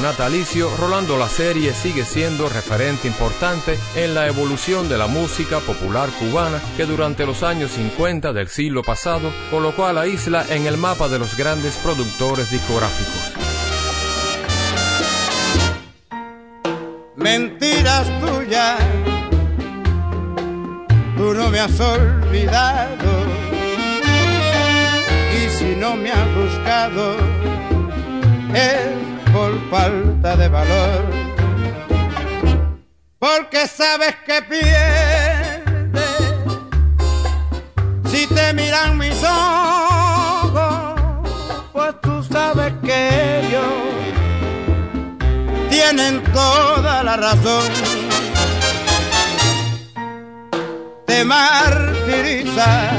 natalicio, Rolando la serie sigue siendo referente importante en la evolución de la música popular cubana que durante los años 50 del siglo pasado colocó a la isla en el mapa de los grandes productores discográficos. Mentiras tuyas, tú no me has olvidado y si no me has buscado, es por falta de valor. Porque sabes que pierdes si te miran mis ojos, pues tú sabes que ellos tienen toda la razón. Te martiriza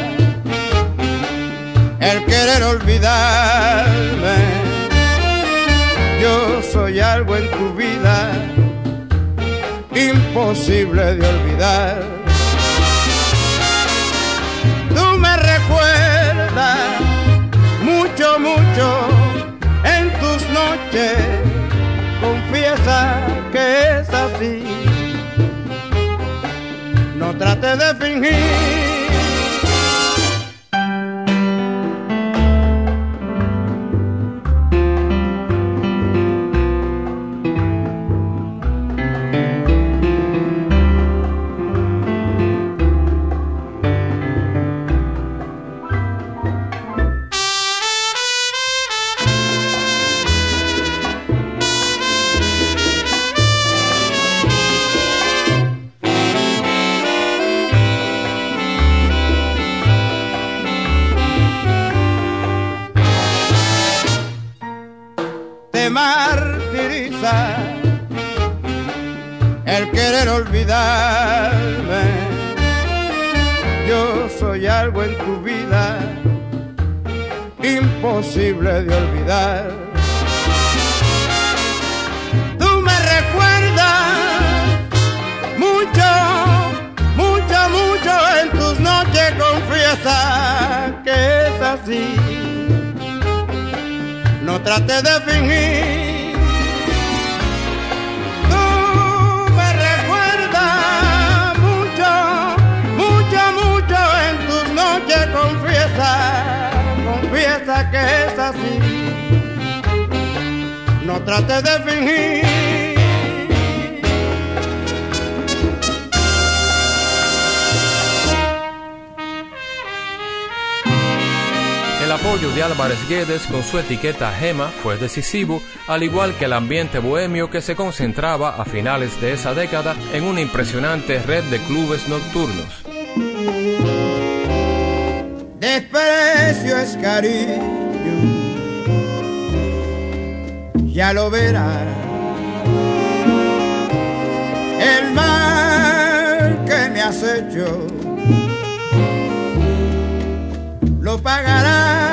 el querer olvidarme yo soy algo en tu vida imposible de olvidar. Tú me recuerdas mucho, mucho en tus noches. Confiesa que es así. No trate de fingir Yo soy algo en tu vida imposible de olvidar. Tú me recuerdas mucho, mucho, mucho en tus noches confiesa que es así. No trate de fingir. Que es así. No trate de fingir. El apoyo de Álvarez Guedes con su etiqueta Gema fue decisivo, al igual que el ambiente bohemio que se concentraba a finales de esa década en una impresionante red de clubes nocturnos. Desprecio es cariño, ya lo verás. El mal que me has hecho lo pagarás.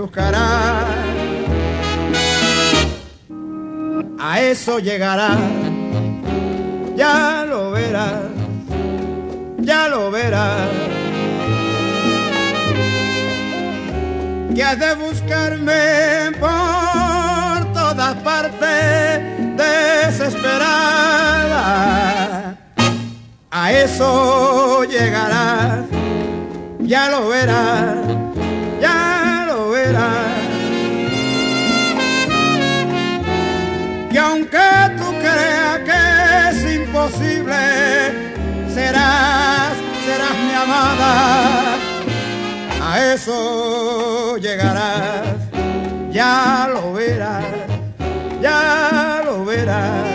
Buscarás. A eso llegará, ya lo verás ya lo verás. Que has de buscarme por todas partes desesperada. A eso llegarás, ya lo verás, serás, serás mi amada. A eso llegarás, ya lo verás, ya lo verás.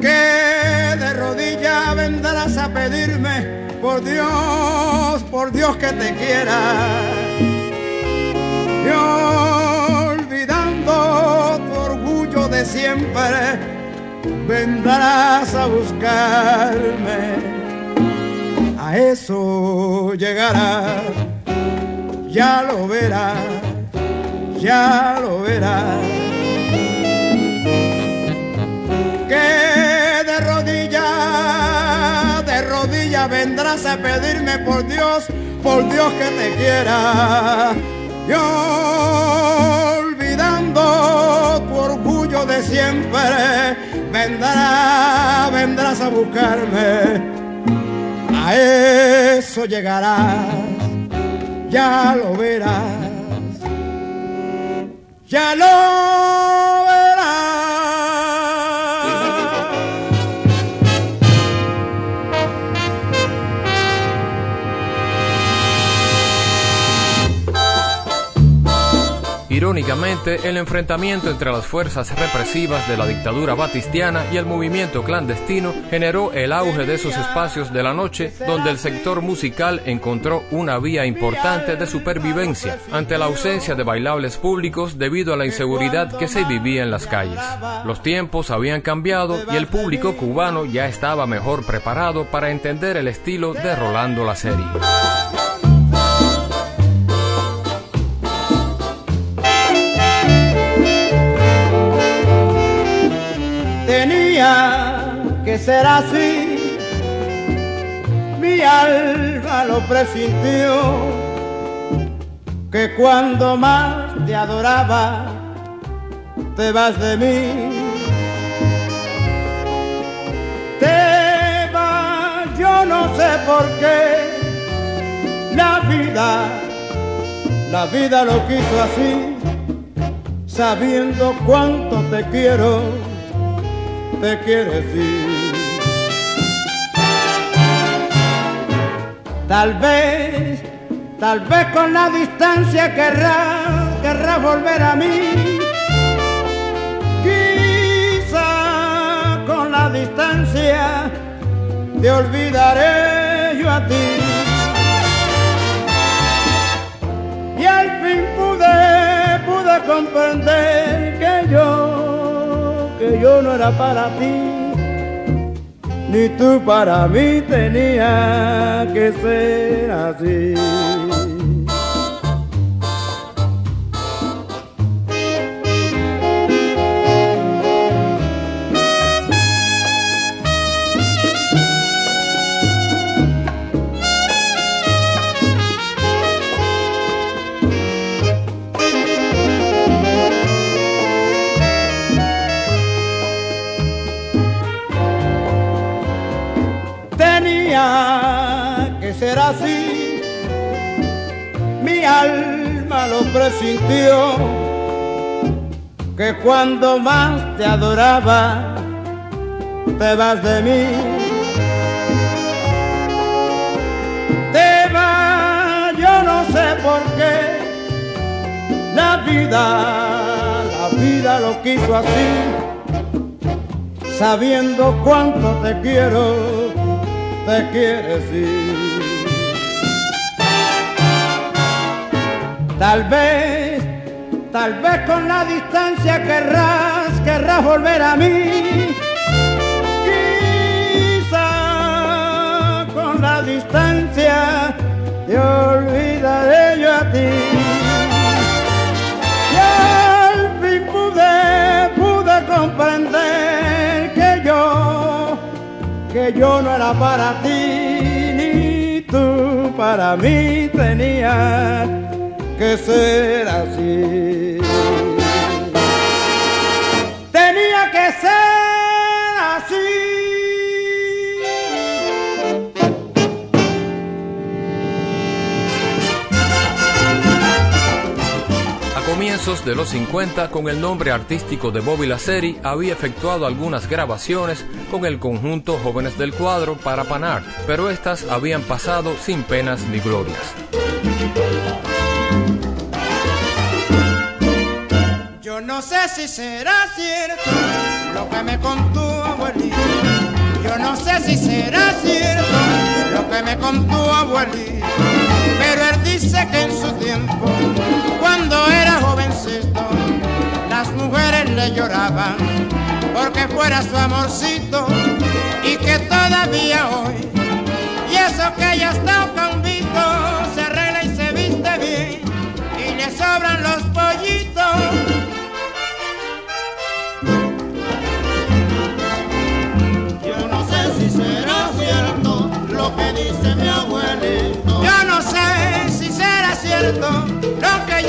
Que de rodillas vendrás a pedirme, por Dios, por Dios que te quiera. Y olvidando tu orgullo de siempre, vendrás a buscarme. A eso llegarás, ya lo verás, ya lo verás. Que de rodillas, de rodillas vendrás a pedirme por Dios, por Dios que te quiera. Y olvidando tu orgullo de siempre, vendrás, vendrás a buscarme. A eso llegarás, ya lo verás, ya lo El enfrentamiento entre las fuerzas represivas de la dictadura batistiana y el movimiento clandestino generó el auge de esos espacios de la noche donde el sector musical encontró una vía importante de supervivencia ante la ausencia de bailables públicos debido a la inseguridad que se vivía en las calles. Los tiempos habían cambiado y el público cubano ya estaba mejor preparado para entender el estilo de Rolando la serie. Que ser así. Mi alma lo presintió, que cuando más te adoraba, te vas de mí. Te vas, yo no sé por qué, la vida, la vida lo quiso así, sabiendo cuánto te quiero te quieres ir. Tal vez, tal vez con la distancia querrás, querrás volver a mí. Quizá con la distancia te olvidaré yo a ti. Y al fin pude, pude comprender que yo, que yo no era para ti ni tú para mí tenía que ser así. Tenía que ser así, mi alma lo presintió, que cuando más te adoraba, te vas de mí. Te vas, yo no sé por qué, la vida, la vida lo quiso así, sabiendo cuánto te quiero te quieres ir. Tal vez, tal vez con la distancia querrás, querrás volver a mí. Quizá con la distancia te olvidaré yo a ti. Y al fin pude, pude comprender que yo que yo no era para ti, ni tú para mí tenía que ser así. Tenía que ser así. A comienzos de los 50, con el nombre artístico de Bobby Laceri, había efectuado algunas grabaciones con el conjunto Jóvenes del Cuadro para Panart, pero estas habían pasado sin penas ni glorias. No sé si será cierto lo que me contó abuelito. Yo no sé si será cierto lo que me contó abuelito. Pero él dice que en su tiempo, cuando era jovencito, las mujeres le lloraban porque fuera su amorcito y que todavía hoy, y eso que ya está convito, se arregla y se viste bien y le sobran los pollitos. Dice mi abuelito. Yo no sé si será cierto lo que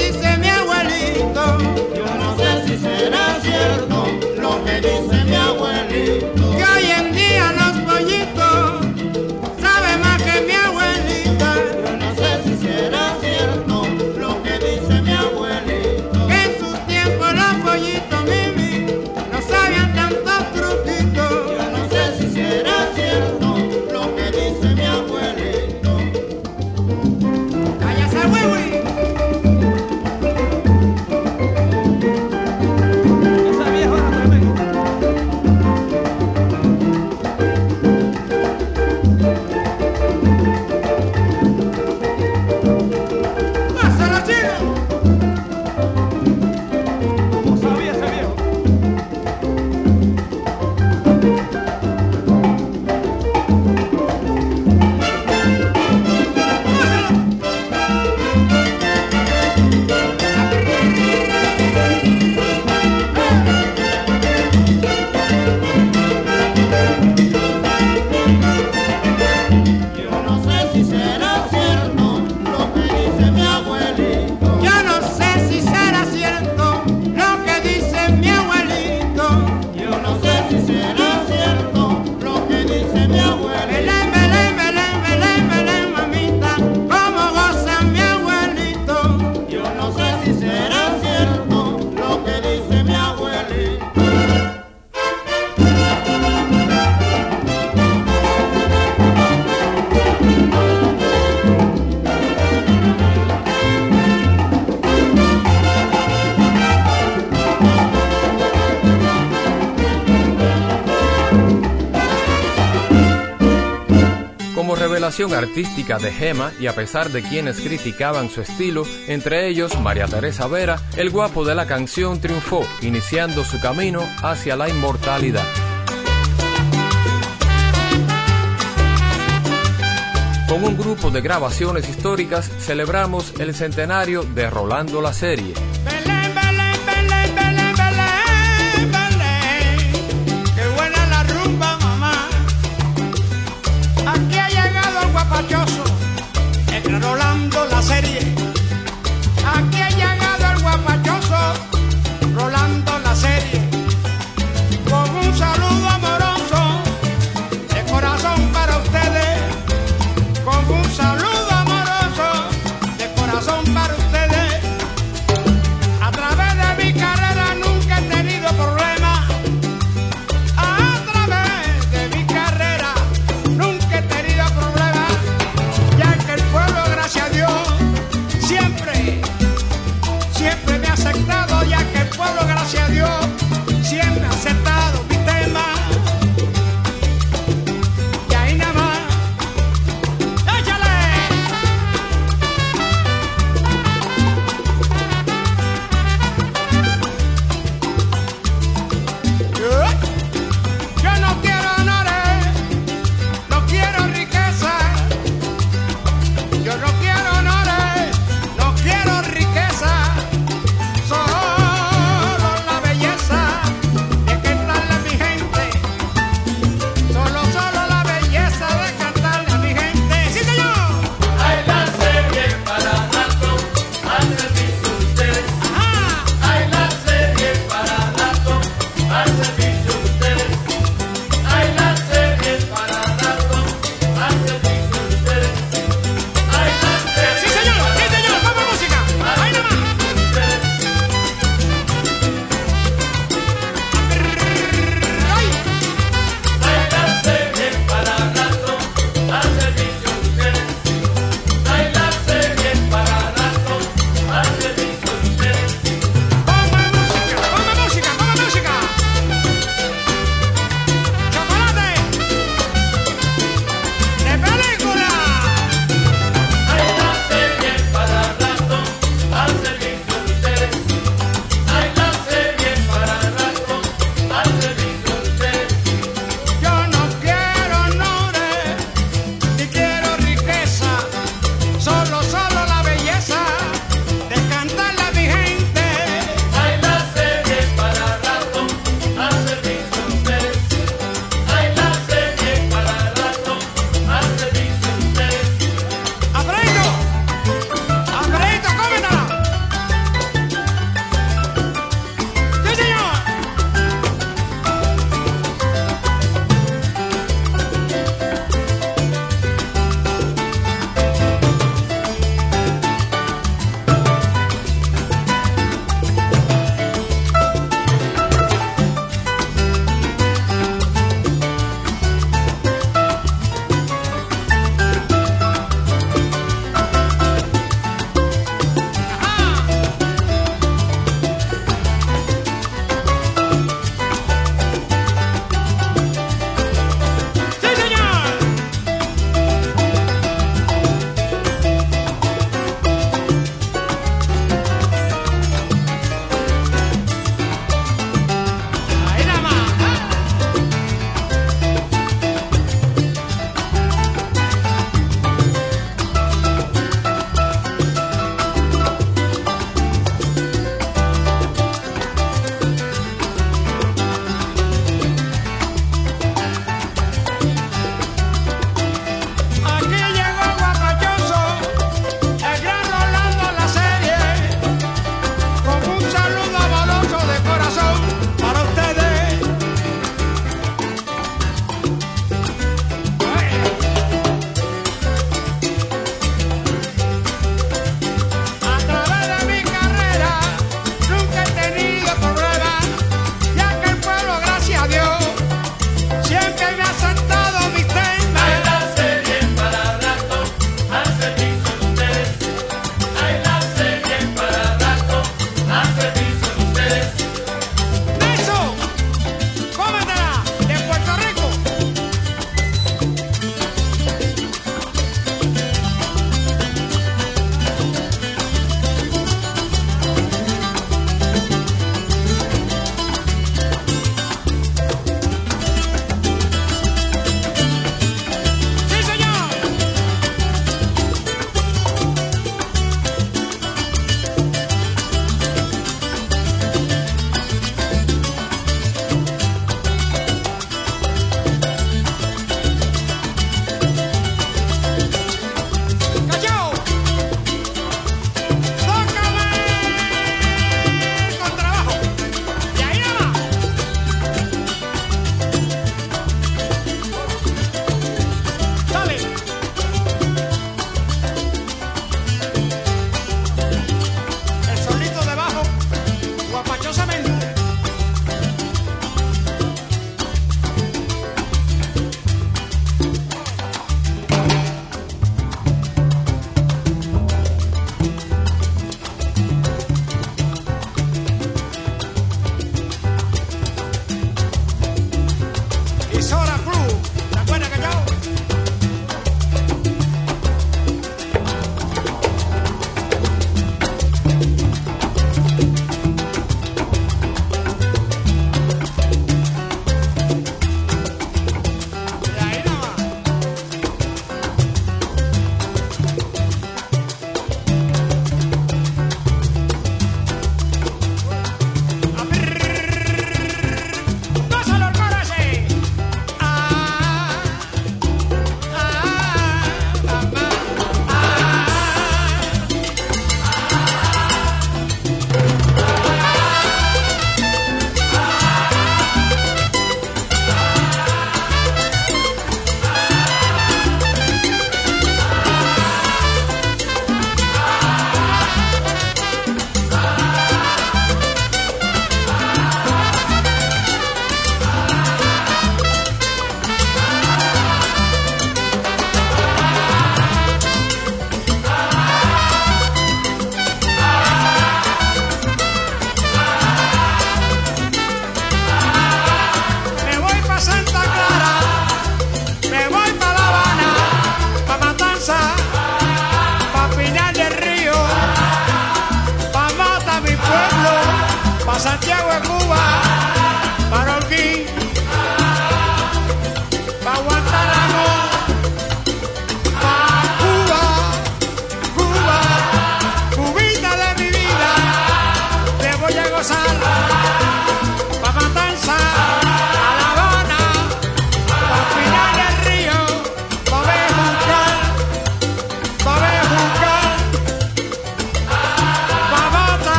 artística de Gema y a pesar de quienes criticaban su estilo, entre ellos María Teresa Vera, el guapo de la canción triunfó, iniciando su camino hacia la inmortalidad. Con un grupo de grabaciones históricas celebramos el centenario de Rolando la Serie.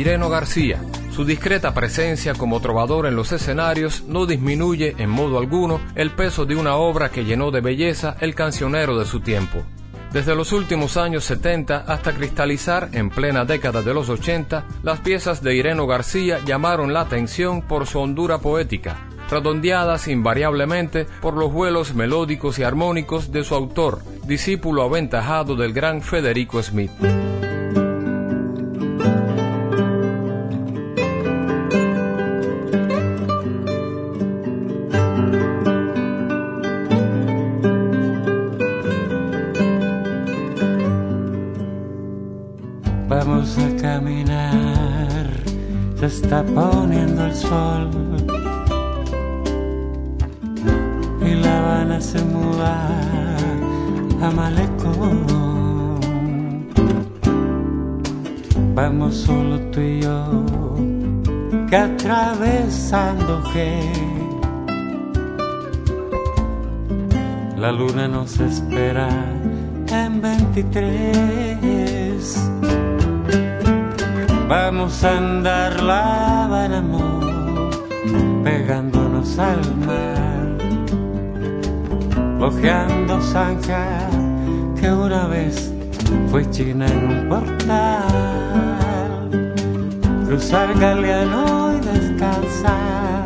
Ireno García. Su discreta presencia como trovador en los escenarios no disminuye en modo alguno el peso de una obra que llenó de belleza el cancionero de su tiempo. Desde los últimos años 70 hasta cristalizar en plena década de los 80, las piezas de Ireno García llamaron la atención por su hondura poética, redondeadas invariablemente por los vuelos melódicos y armónicos de su autor, discípulo aventajado del gran Federico Smith. Nos espera en 23. Vamos a andar la amor, pegándonos al mar, ojeando zanja que una vez fue China en un portal, cruzar Galeano y descansar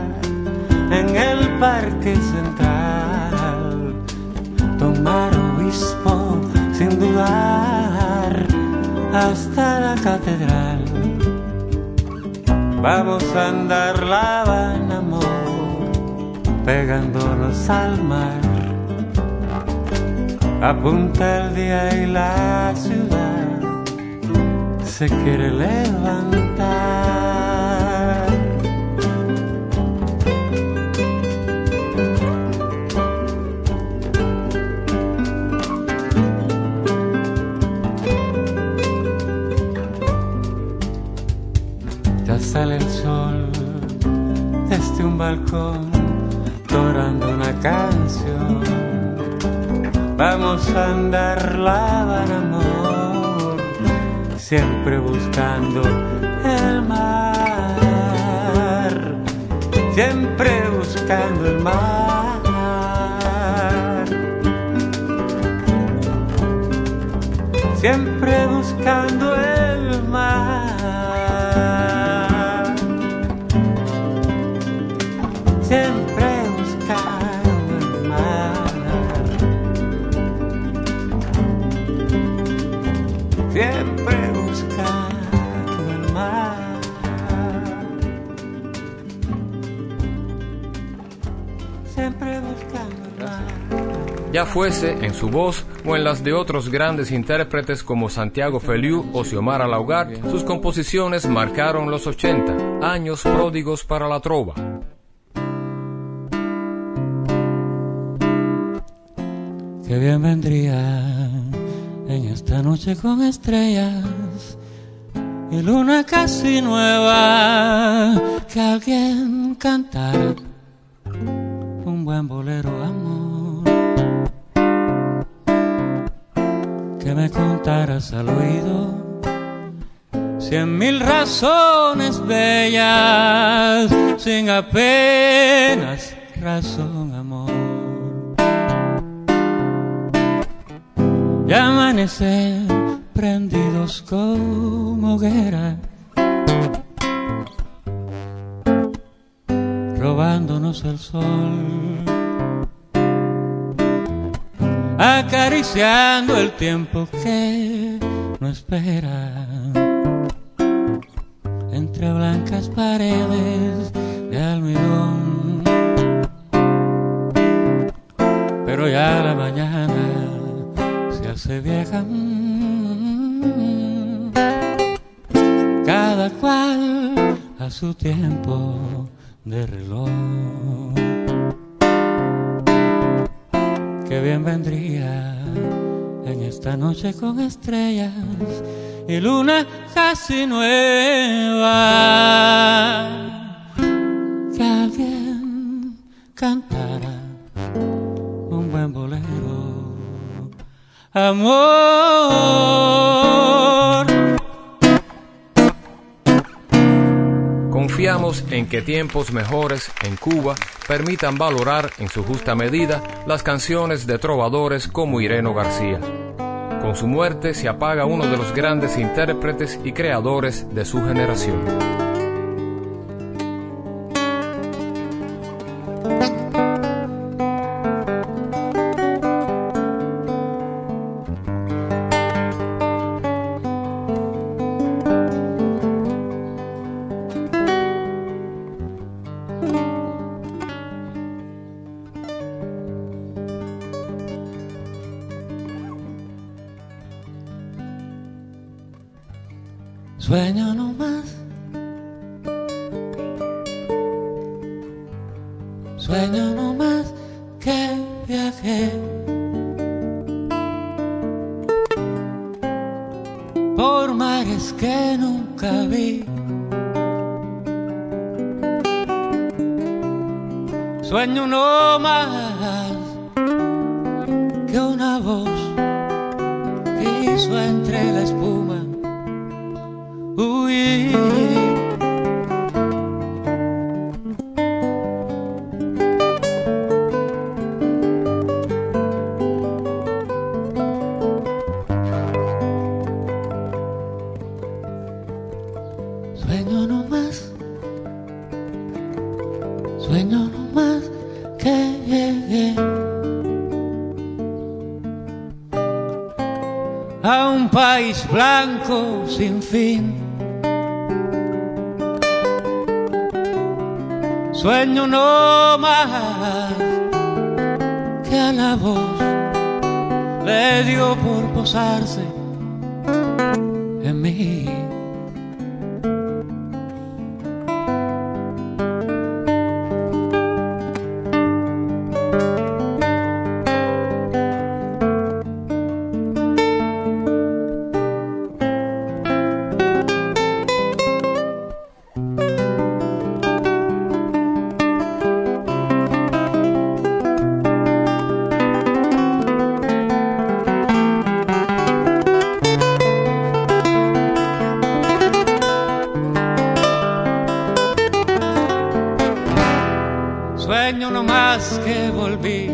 en el parque central, tomar obispo sin dudar hasta la catedral. Vamos a andar la Habana, amor, pegándonos al mar. Apunta el día y la ciudad se quiere levantar. Sale el sol desde un balcón, dorando una canción. Vamos a andar la amor, siempre buscando el mar, siempre buscando el mar. Siempre buscando ya fuese en su voz o en las de otros grandes intérpretes como Santiago Feliu o Xiomara Laugar, sus composiciones marcaron los 80, años pródigos para la trova. Qué bien vendría en esta noche con estrellas y luna casi nueva, que alguien cantara un buen bolero me contaras al oído cien mil razones bellas, sin apenas razón amor. Y amanecer prendidos como hoguera, robándonos el sol, acariciando el tiempo que no espera entre blancas paredes de almidón. Pero ya la mañana se hace vieja. Cada cual a su tiempo de reloj. Bien vendría en esta noche con estrellas y luna casi nueva. Que alguien cantara un buen bolero. Amor. Confiamos en que tiempos mejores en Cuba permitan valorar en su justa medida las canciones de trovadores como Ireno García. Con su muerte se apaga uno de los grandes intérpretes y creadores de su generación. Sueña que volví.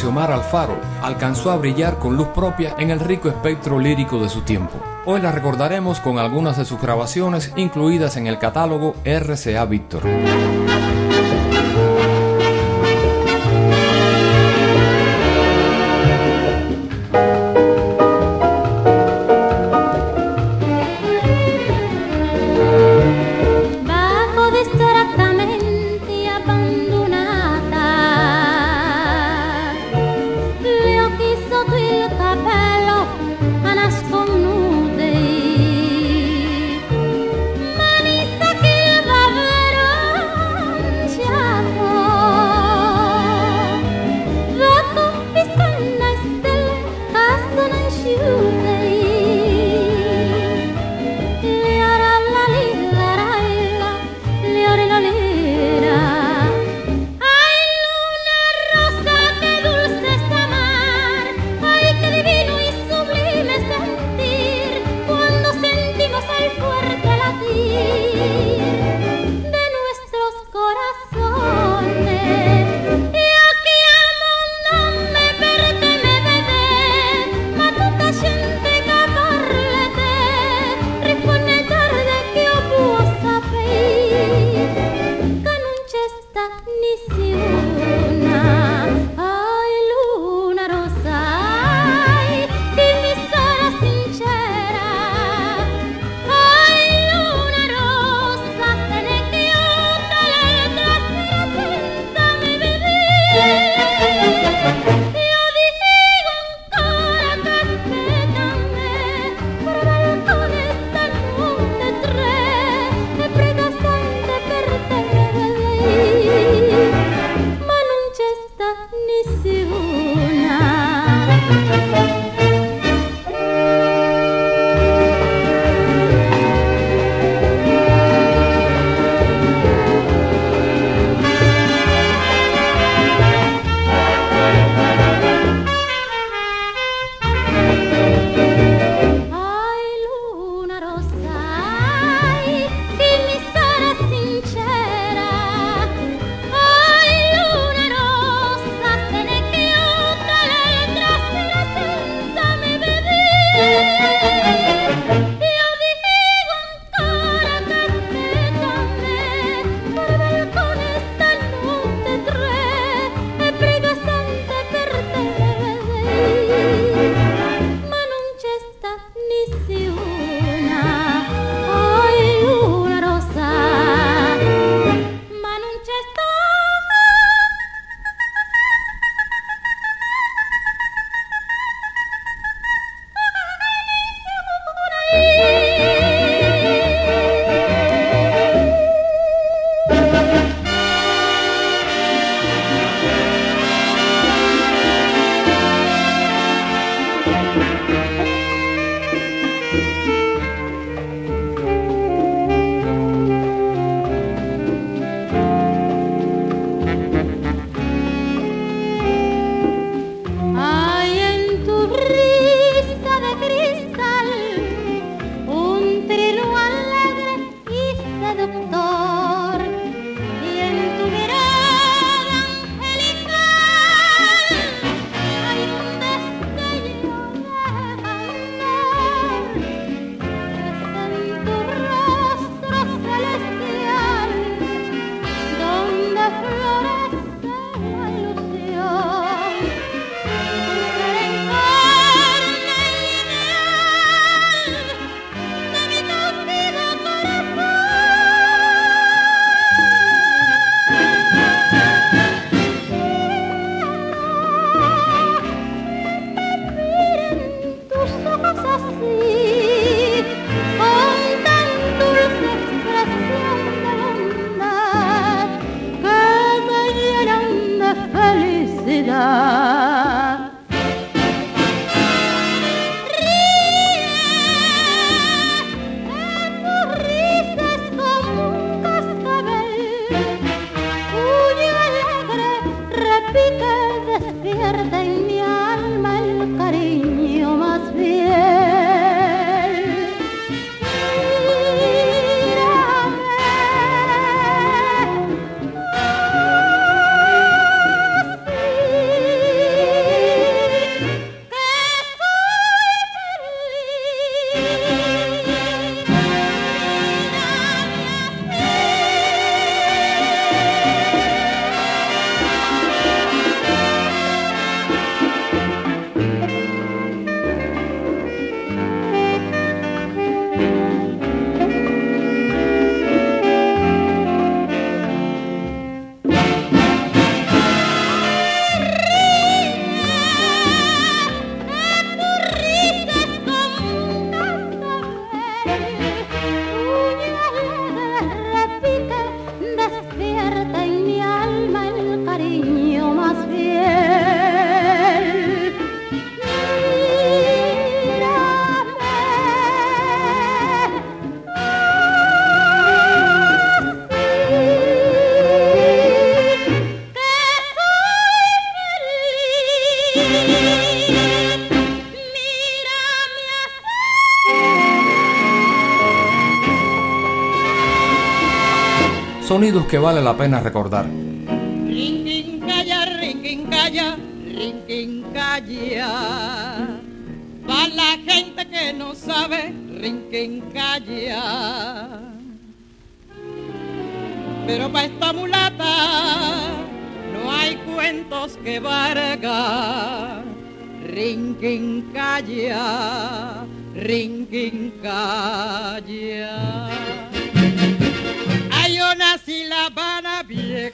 Xiomara Alfaro, alcanzó a brillar con luz propia en el rico espectro lírico de su tiempo. Hoy la recordaremos con algunas de sus grabaciones incluidas en el catálogo RCA Víctor. Sonidos que vale la pena recordar. Para la gente que no sabe, rinquincaya. Pero para esta mulata no hay cuentos que valga. Rinquincaya, rinquincaya.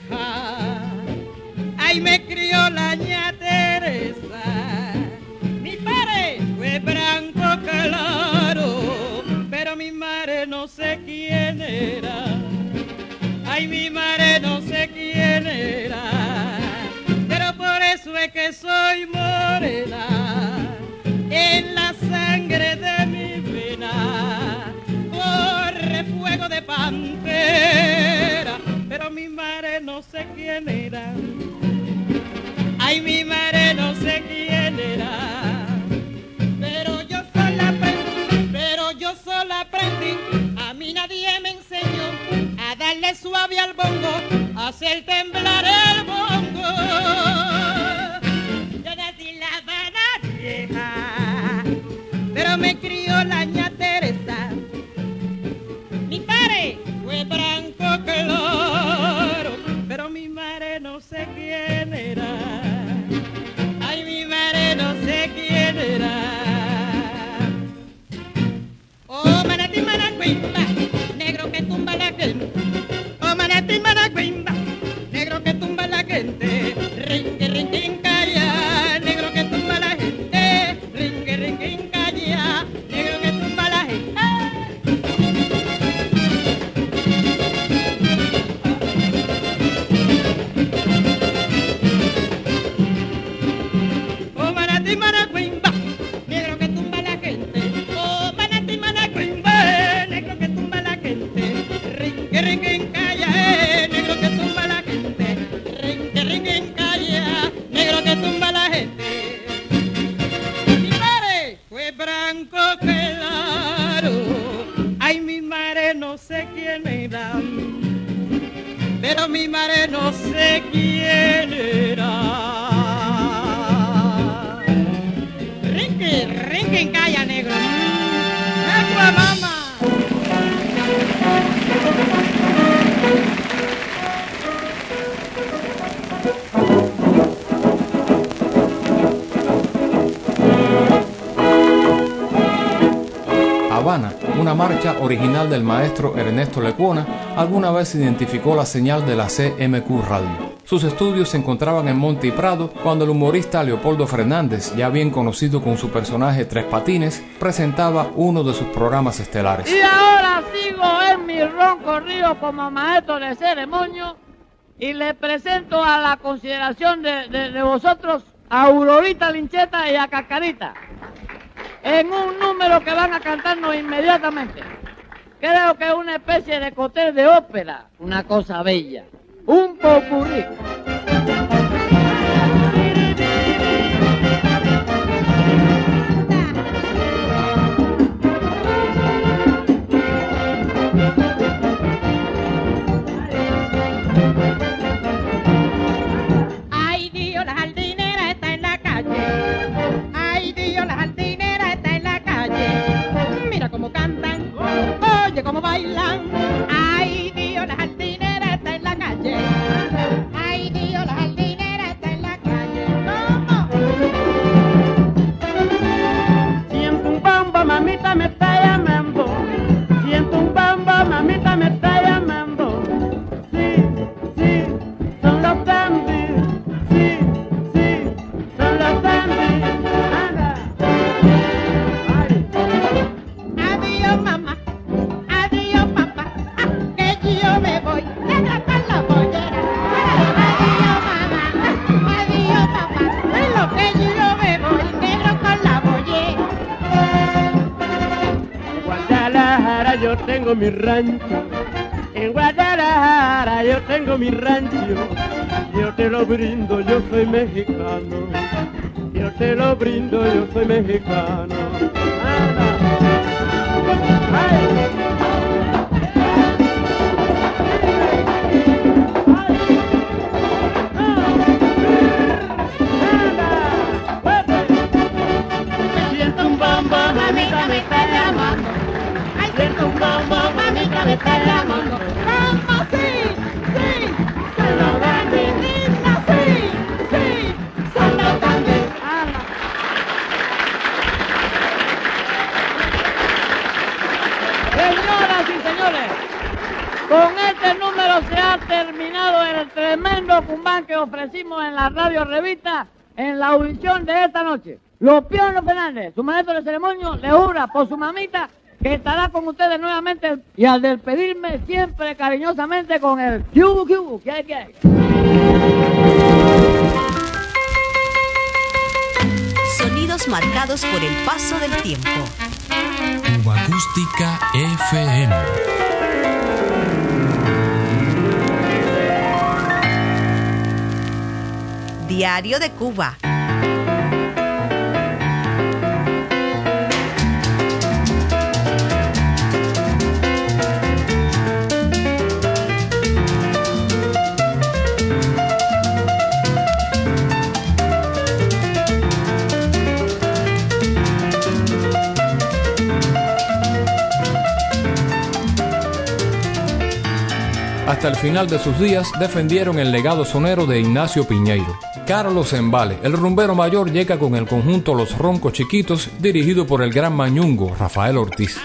Vieja. Ay, me crió la ña Teresa. Mi padre fue blanco claro, pero mi madre no sé quién era. Ay, mi madre no sé quién era. Pero por eso es que soy morena. En la sangre de mi vena corre fuego de pantera. Quién era. Ay, mi madre no sé quién era. Pero yo sola aprendí, pero yo sola aprendí. A mí nadie me enseñó a darle suave al bongo, a hacer temblar el bongo. Maestro Ernesto Lecuona, alguna vez identificó la señal de la CMQ Radio. Sus estudios se encontraban en Monte y Prado cuando el humorista Leopoldo Fernández, ya bien conocido con su personaje Tres Patines, presentaba uno de sus programas estelares. Y ahora sigo en mi ronco río como maestro de ceremonia y le presento a la consideración de, de- de vosotros a Aurorita Lincheta y a Cascarita en un número que van a cantarnos inmediatamente. Creo que es una especie de cóctel de ópera, una cosa bella, un popurrí. bailando. Rancho. En Guadalajara yo tengo mi rancho. Yo te lo brindo, yo soy mexicano. Yo te lo brindo, yo soy mexicano. Ay. Mamita me está llamando. ¡Mamá, sí! ¡Sí! ¡Son los grandes! ¡Linda, sí! Señoras y señores, con este número se ha terminado el tremendo cumbán que ofrecimos en la radio revista en la audición de esta noche. Los Pionos Fernández, su maestro de ceremonio, le jura por su mamita que estará con ustedes nuevamente y al despedirme siempre cariñosamente con el Q Q, ¿qué hay, qué hay? Sonidos marcados por el paso del tiempo. Cuba Acústica FM. Diario de Cuba. Hasta el final de sus días defendieron el legado sonero de Ignacio Piñeiro. Carlos Embale, el rumbero mayor, llega con el conjunto Los Roncos Chiquitos, dirigido por el gran mañungo Rafael Ortiz.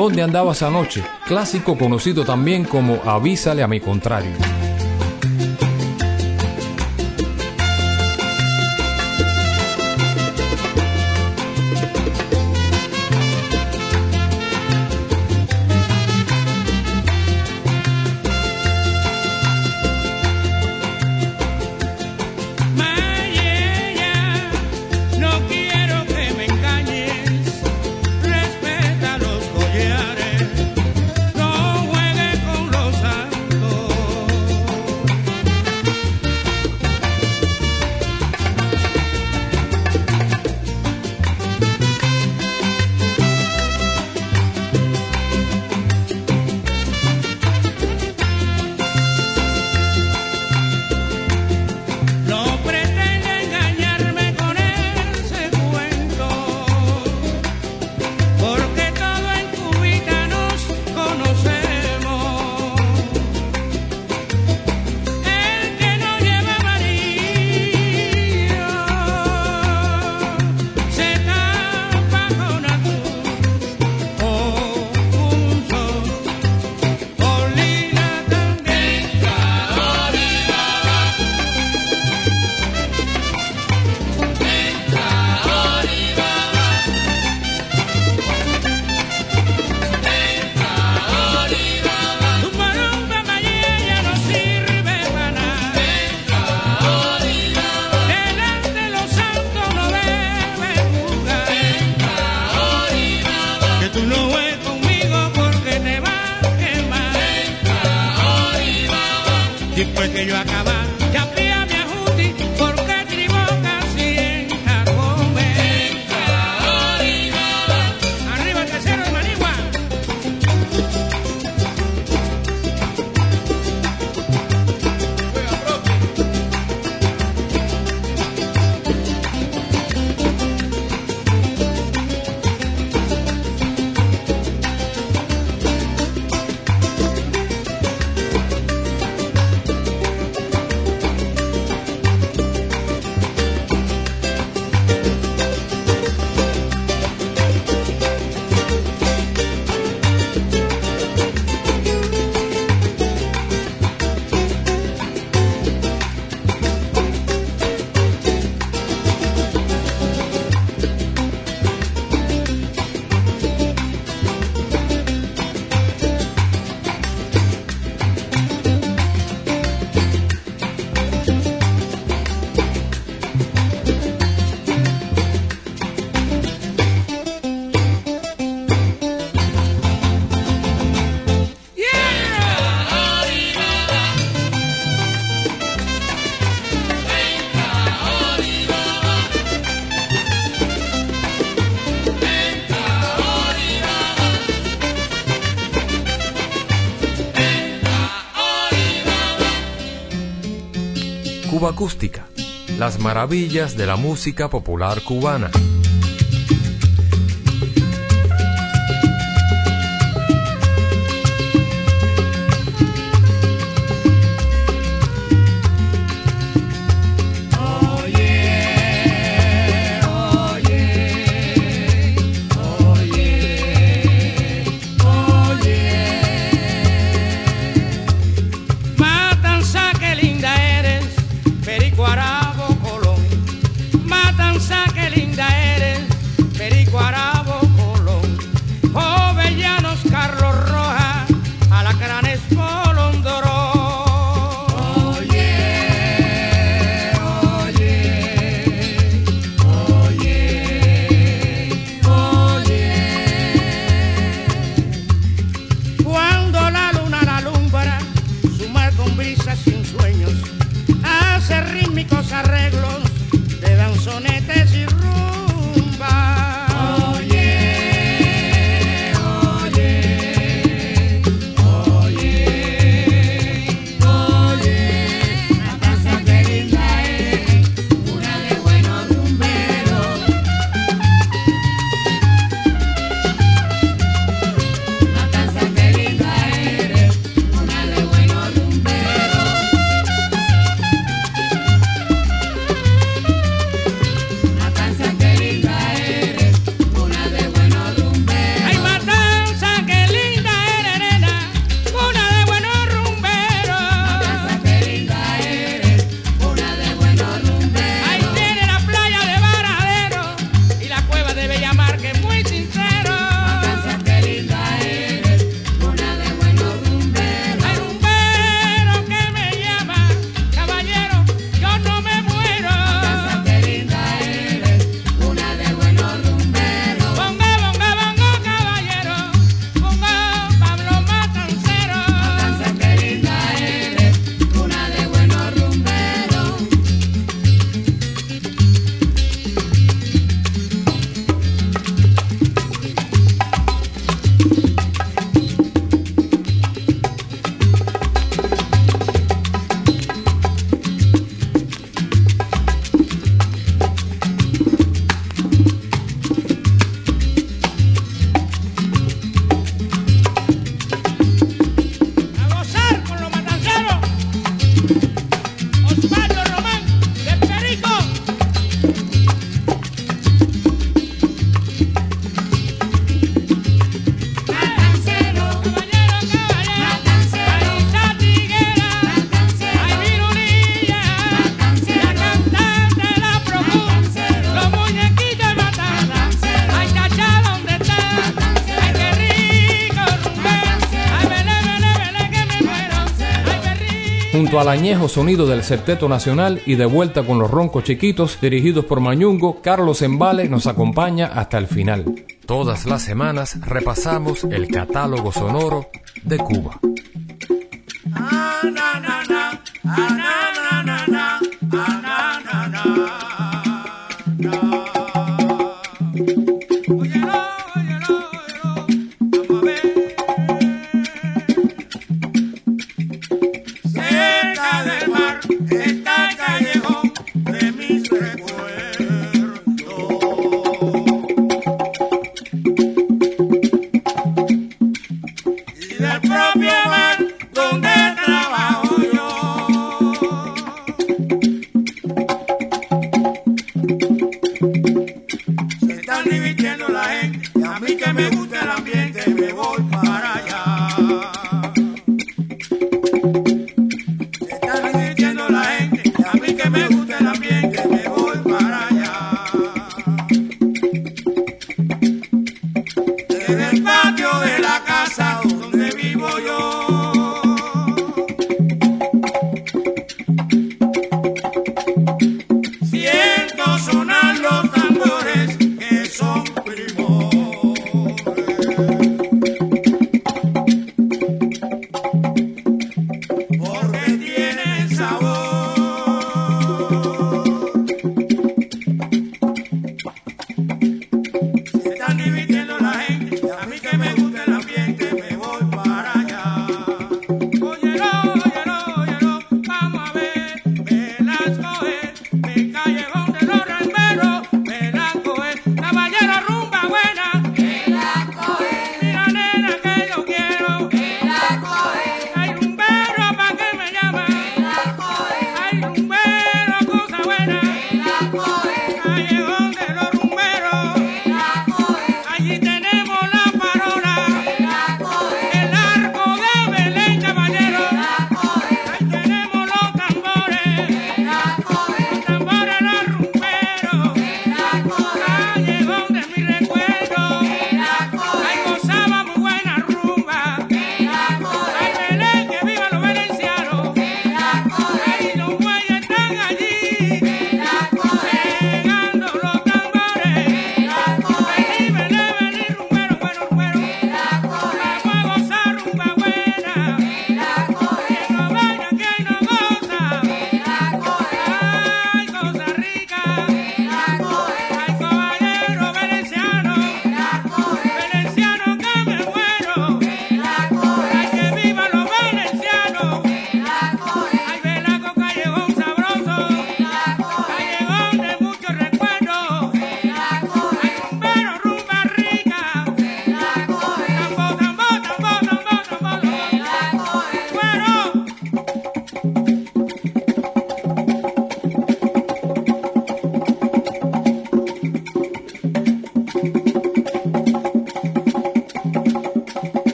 ¿Dónde andabas anoche? Clásico conocido también como Avísale a mi contrario. las maravillas de la música popular cubana. junto al añejo sonido del Septeto Nacional y de vuelta con los roncos chiquitos dirigidos por Mañungo, Carlos Embale nos acompaña hasta el final. Todas las semanas repasamos el catálogo sonoro de Cuba.